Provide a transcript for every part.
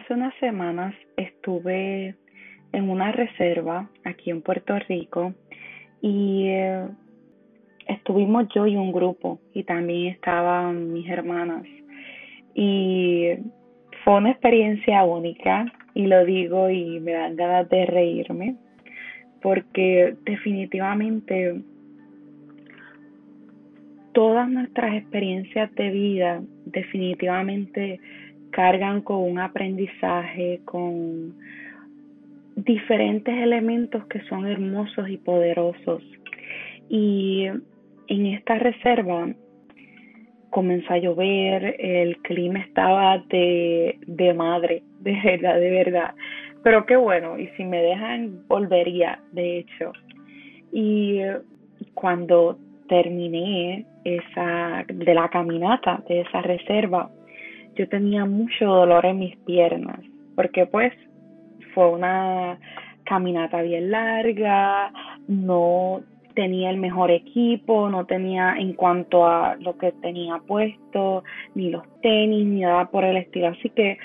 hace unas semanas estuve en una reserva aquí en Puerto Rico y eh, estuvimos yo y un grupo y también estaban mis hermanas. Y fue una experiencia única y lo digo y me dan ganas de reírme porque definitivamente todas nuestras experiencias de vida definitivamente cargan con un aprendizaje, con diferentes elementos que son hermosos y poderosos. Y en esta reserva comenzó a llover, el clima estaba de, de madre, de verdad, de verdad. Pero qué bueno, y si me dejan, volvería, de hecho. Y cuando terminé esa, de la caminata de esa reserva, yo tenía mucho dolor en mis piernas, porque pues fue una caminata bien larga, no tenía el mejor equipo, no tenía en cuanto a lo que tenía puesto, ni los tenis, ni nada por el estilo. Así que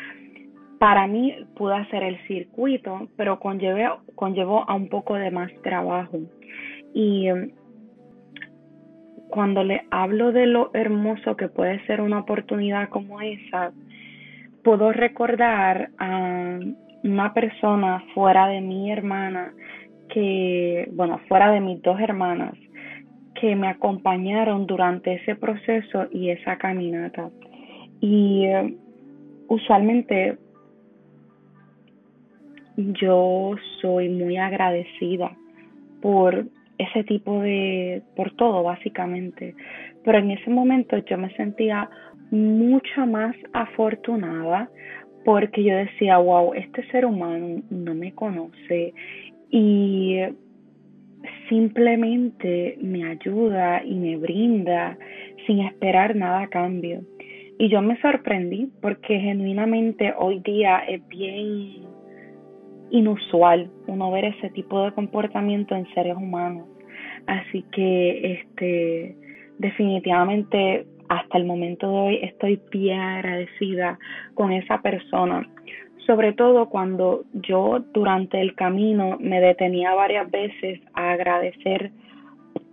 para mí pude hacer el circuito, pero conllevó, conllevó a un poco de más trabajo. Y cuando le hablo de lo hermoso que puede ser una oportunidad como esa, puedo recordar a una persona fuera de mi hermana que, bueno, fuera de mis dos hermanas, que me acompañaron durante ese proceso y esa caminata. Y eh, usualmente yo soy muy agradecida por ese tipo de, por todo básicamente. Pero en ese momento yo me sentía mucho más afortunada porque yo decía, wow, este ser humano no me conoce y simplemente me ayuda y me brinda sin esperar nada a cambio. Y yo me sorprendí porque genuinamente hoy día es bien inusual uno ver ese tipo de comportamiento en seres humanos. Así que este definitivamente hasta el momento de hoy estoy bien agradecida con esa persona. Sobre todo cuando yo durante el camino me detenía varias veces a agradecer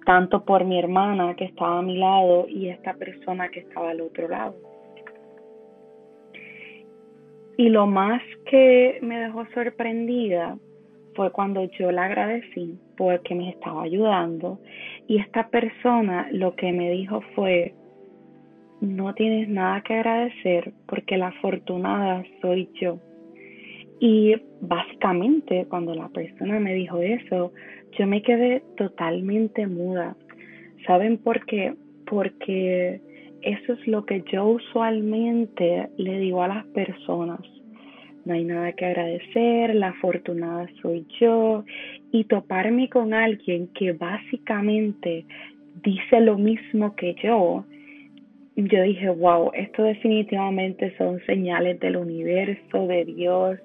tanto por mi hermana que estaba a mi lado y esta persona que estaba al otro lado. Y lo más que me dejó sorprendida fue cuando yo la agradecí porque me estaba ayudando y esta persona lo que me dijo fue, no tienes nada que agradecer porque la afortunada soy yo. Y básicamente cuando la persona me dijo eso, yo me quedé totalmente muda. ¿Saben por qué? Porque eso es lo que yo usualmente le digo a las personas. No hay nada que agradecer, la afortunada soy yo. Y toparme con alguien que básicamente dice lo mismo que yo, yo dije, wow, esto definitivamente son señales del universo, de Dios,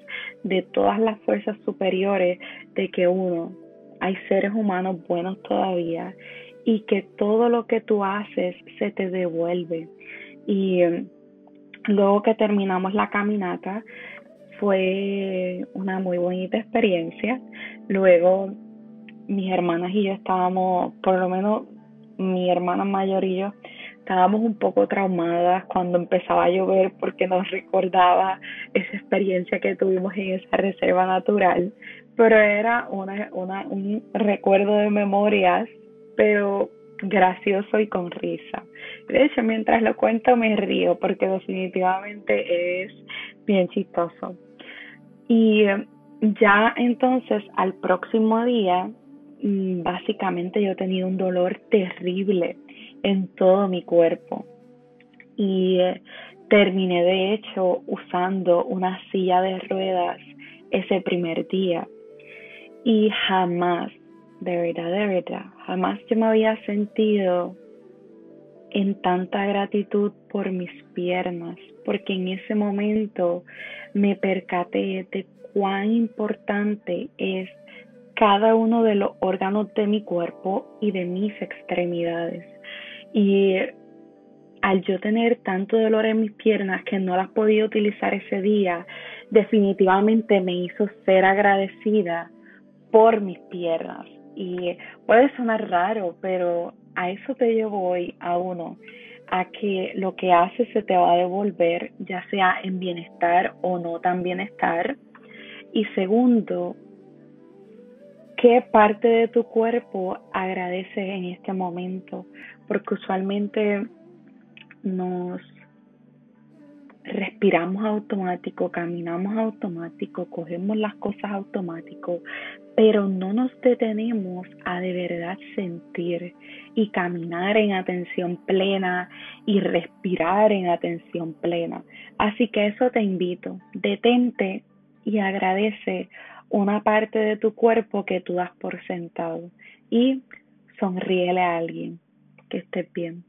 de todas las fuerzas superiores, de que uno, hay seres humanos buenos todavía y que todo lo que tú haces se te devuelve. Y em, luego que terminamos la caminata, fue una muy bonita experiencia. Luego mis hermanas y yo estábamos, por lo menos mi hermana mayor y yo, estábamos un poco traumadas cuando empezaba a llover porque nos recordaba esa experiencia que tuvimos en esa reserva natural, pero era una, una, un recuerdo de memorias pero gracioso y con risa. De hecho, mientras lo cuento me río porque definitivamente es bien chistoso. Y ya entonces al próximo día, mm, básicamente yo tenía un dolor terrible en todo mi cuerpo. Y terminé de hecho usando una silla de ruedas ese primer día. Y jamás de verdad, de verdad, jamás yo me había sentido en tanta gratitud por mis piernas, porque en ese momento me percaté de cuán importante es cada uno de los órganos de mi cuerpo y de mis extremidades. Y al yo tener tanto dolor en mis piernas que no las podía utilizar ese día, definitivamente me hizo ser agradecida por mis piernas. Y puede sonar raro, pero a eso te llevo hoy, a uno, a que lo que haces se te va a devolver, ya sea en bienestar o no tan bienestar. Y segundo, ¿qué parte de tu cuerpo agradeces en este momento? Porque usualmente nos respiramos automático, caminamos automático, cogemos las cosas automático, pero no nos detenemos a de verdad sentir y caminar en atención plena y respirar en atención plena. Así que eso te invito, detente y agradece una parte de tu cuerpo que tú das por sentado y sonríele a alguien. Que estés bien.